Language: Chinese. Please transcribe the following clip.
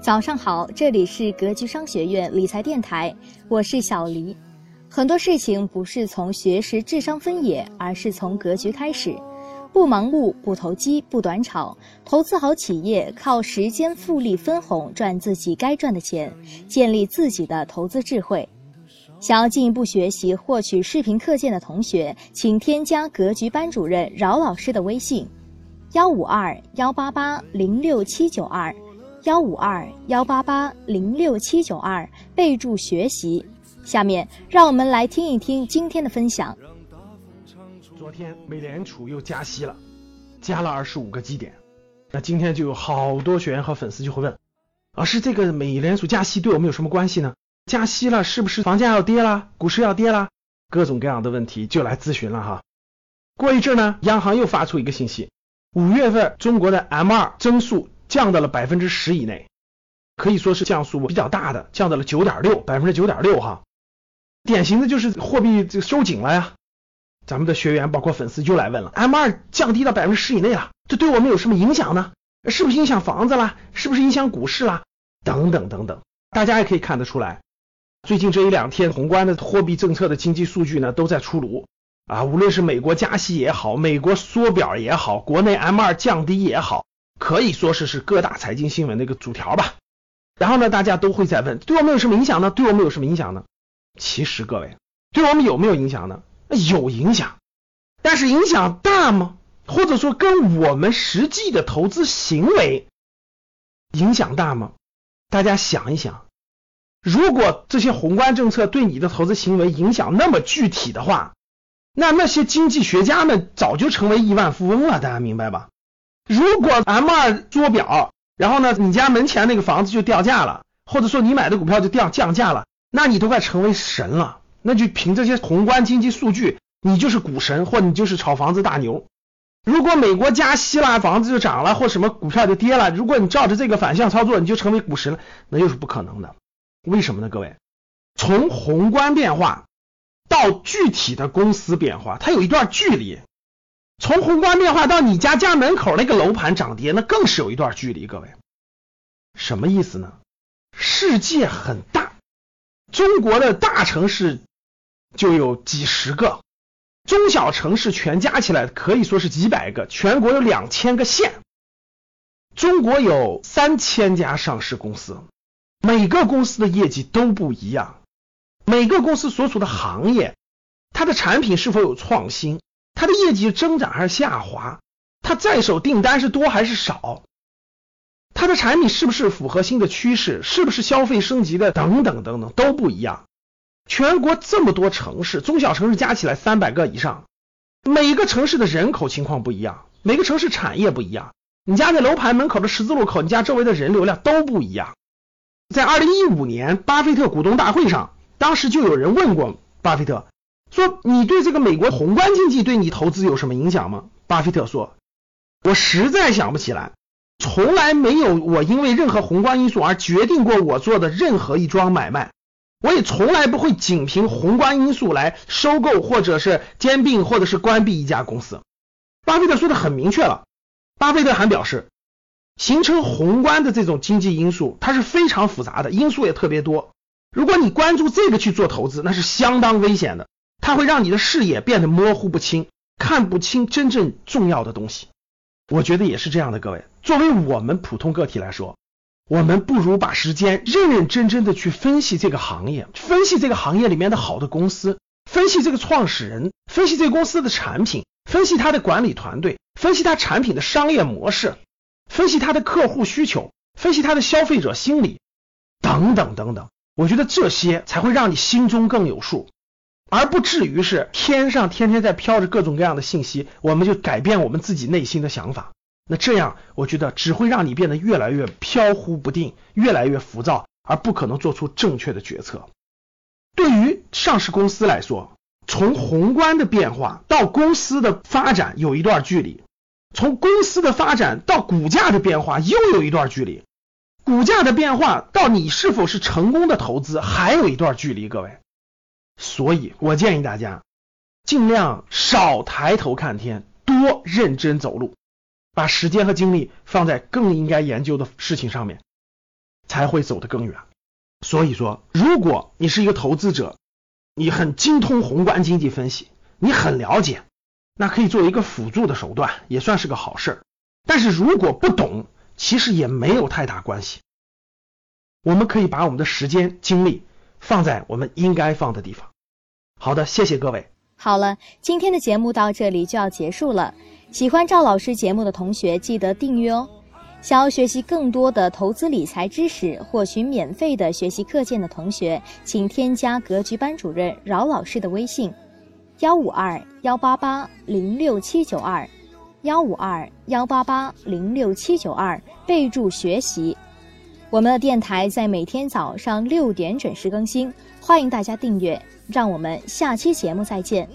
早上好，这里是格局商学院理财电台，我是小黎。很多事情不是从学识、智商分野，而是从格局开始。不盲目，不投机，不短炒，投资好企业，靠时间复利分红赚自己该赚的钱，建立自己的投资智慧。想要进一步学习获取视频课件的同学，请添加格局班主任饶老师的微信：幺五二幺八八零六七九二。幺五二幺八八零六七九二，备注学习。下面让我们来听一听今天的分享。昨天美联储又加息了，加了二十五个基点。那今天就有好多学员和粉丝就会问：老师，这个美联储加息对我们有什么关系呢？加息了是不是房价要跌啦？股市要跌啦？各种各样的问题就来咨询了哈。过一阵呢，央行又发出一个信息：五月份中国的 M 二增速。降到了百分之十以内，可以说是降速比较大的，降到了九点六，百分之九点六哈，典型的就是货币就收紧了呀。咱们的学员包括粉丝就来问了，M 二降低到百分之十以内了，这对我们有什么影响呢？是不是影响房子啦？是不是影响股市啦？等等等等，大家也可以看得出来，最近这一两天宏观的货币政策的经济数据呢都在出炉啊，无论是美国加息也好，美国缩表也好，国内 M 二降低也好。可以说是是各大财经新闻的一个主条吧。然后呢，大家都会在问，对我们有什么影响呢？对我们有什么影响呢？其实各位，对我们有没有影响呢？有影响，但是影响大吗？或者说跟我们实际的投资行为影响大吗？大家想一想，如果这些宏观政策对你的投资行为影响那么具体的话，那那些经济学家们早就成为亿万富翁了，大家明白吧？如果 M 二做表，然后呢，你家门前那个房子就掉价了，或者说你买的股票就掉降价了，那你都快成为神了。那就凭这些宏观经济数据，你就是股神，或你就是炒房子大牛。如果美国加息了，房子就涨了，或什么股票就跌了，如果你照着这个反向操作，你就成为股神了，那又是不可能的。为什么呢？各位，从宏观变化到具体的公司变化，它有一段距离。从宏观变化到你家家门口那个楼盘涨跌，那更是有一段距离。各位，什么意思呢？世界很大，中国的大城市就有几十个，中小城市全加起来可以说是几百个。全国有两千个县，中国有三千家上市公司，每个公司的业绩都不一样，每个公司所处的行业，它的产品是否有创新？它的业绩增长还是下滑？它在手订单是多还是少？它的产品是不是符合新的趋势？是不是消费升级的？等等等等都不一样。全国这么多城市，中小城市加起来三百个以上，每个城市的人口情况不一样，每个城市产业不一样。你家在楼盘门口的十字路口，你家周围的人流量都不一样。在二零一五年巴菲特股东大会上，当时就有人问过巴菲特。说你对这个美国宏观经济对你投资有什么影响吗？巴菲特说，我实在想不起来，从来没有我因为任何宏观因素而决定过我做的任何一桩买卖，我也从来不会仅凭宏观因素来收购或者是兼并或者是关闭一家公司。巴菲特说的很明确了，巴菲特还表示，形成宏观的这种经济因素，它是非常复杂的，因素也特别多。如果你关注这个去做投资，那是相当危险的。它会让你的视野变得模糊不清，看不清真正重要的东西。我觉得也是这样的，各位。作为我们普通个体来说，我们不如把时间认认真真的去分析这个行业，分析这个行业里面的好的公司，分析这个创始人，分析这个公司的产品，分析他的管理团队，分析他产品的商业模式，分析他的客户需求，分析他的消费者心理，等等等等。我觉得这些才会让你心中更有数。而不至于是天上天天在飘着各种各样的信息，我们就改变我们自己内心的想法。那这样，我觉得只会让你变得越来越飘忽不定，越来越浮躁，而不可能做出正确的决策。对于上市公司来说，从宏观的变化到公司的发展有一段距离，从公司的发展到股价的变化又有一段距离，股价的变化到你是否是成功的投资还有一段距离，各位。所以我建议大家尽量少抬头看天，多认真走路，把时间和精力放在更应该研究的事情上面。才会走得更远。所以说，如果你是一个投资者，你很精通宏观经济分析，你很了解，那可以做一个辅助的手段，也算是个好事儿。但是如果不懂，其实也没有太大关系。我们可以把我们的时间精力放在我们应该放的地方。好的，谢谢各位。好了，今天的节目到这里就要结束了。喜欢赵老师节目的同学，记得订阅哦。想要学习更多的投资理财知识，获取免费的学习课件的同学，请添加格局班主任饶老师的微信：幺五二幺八八零六七九二，幺五二幺八八零六七九二，备注学习。我们的电台在每天早上六点准时更新，欢迎大家订阅。让我们下期节目再见。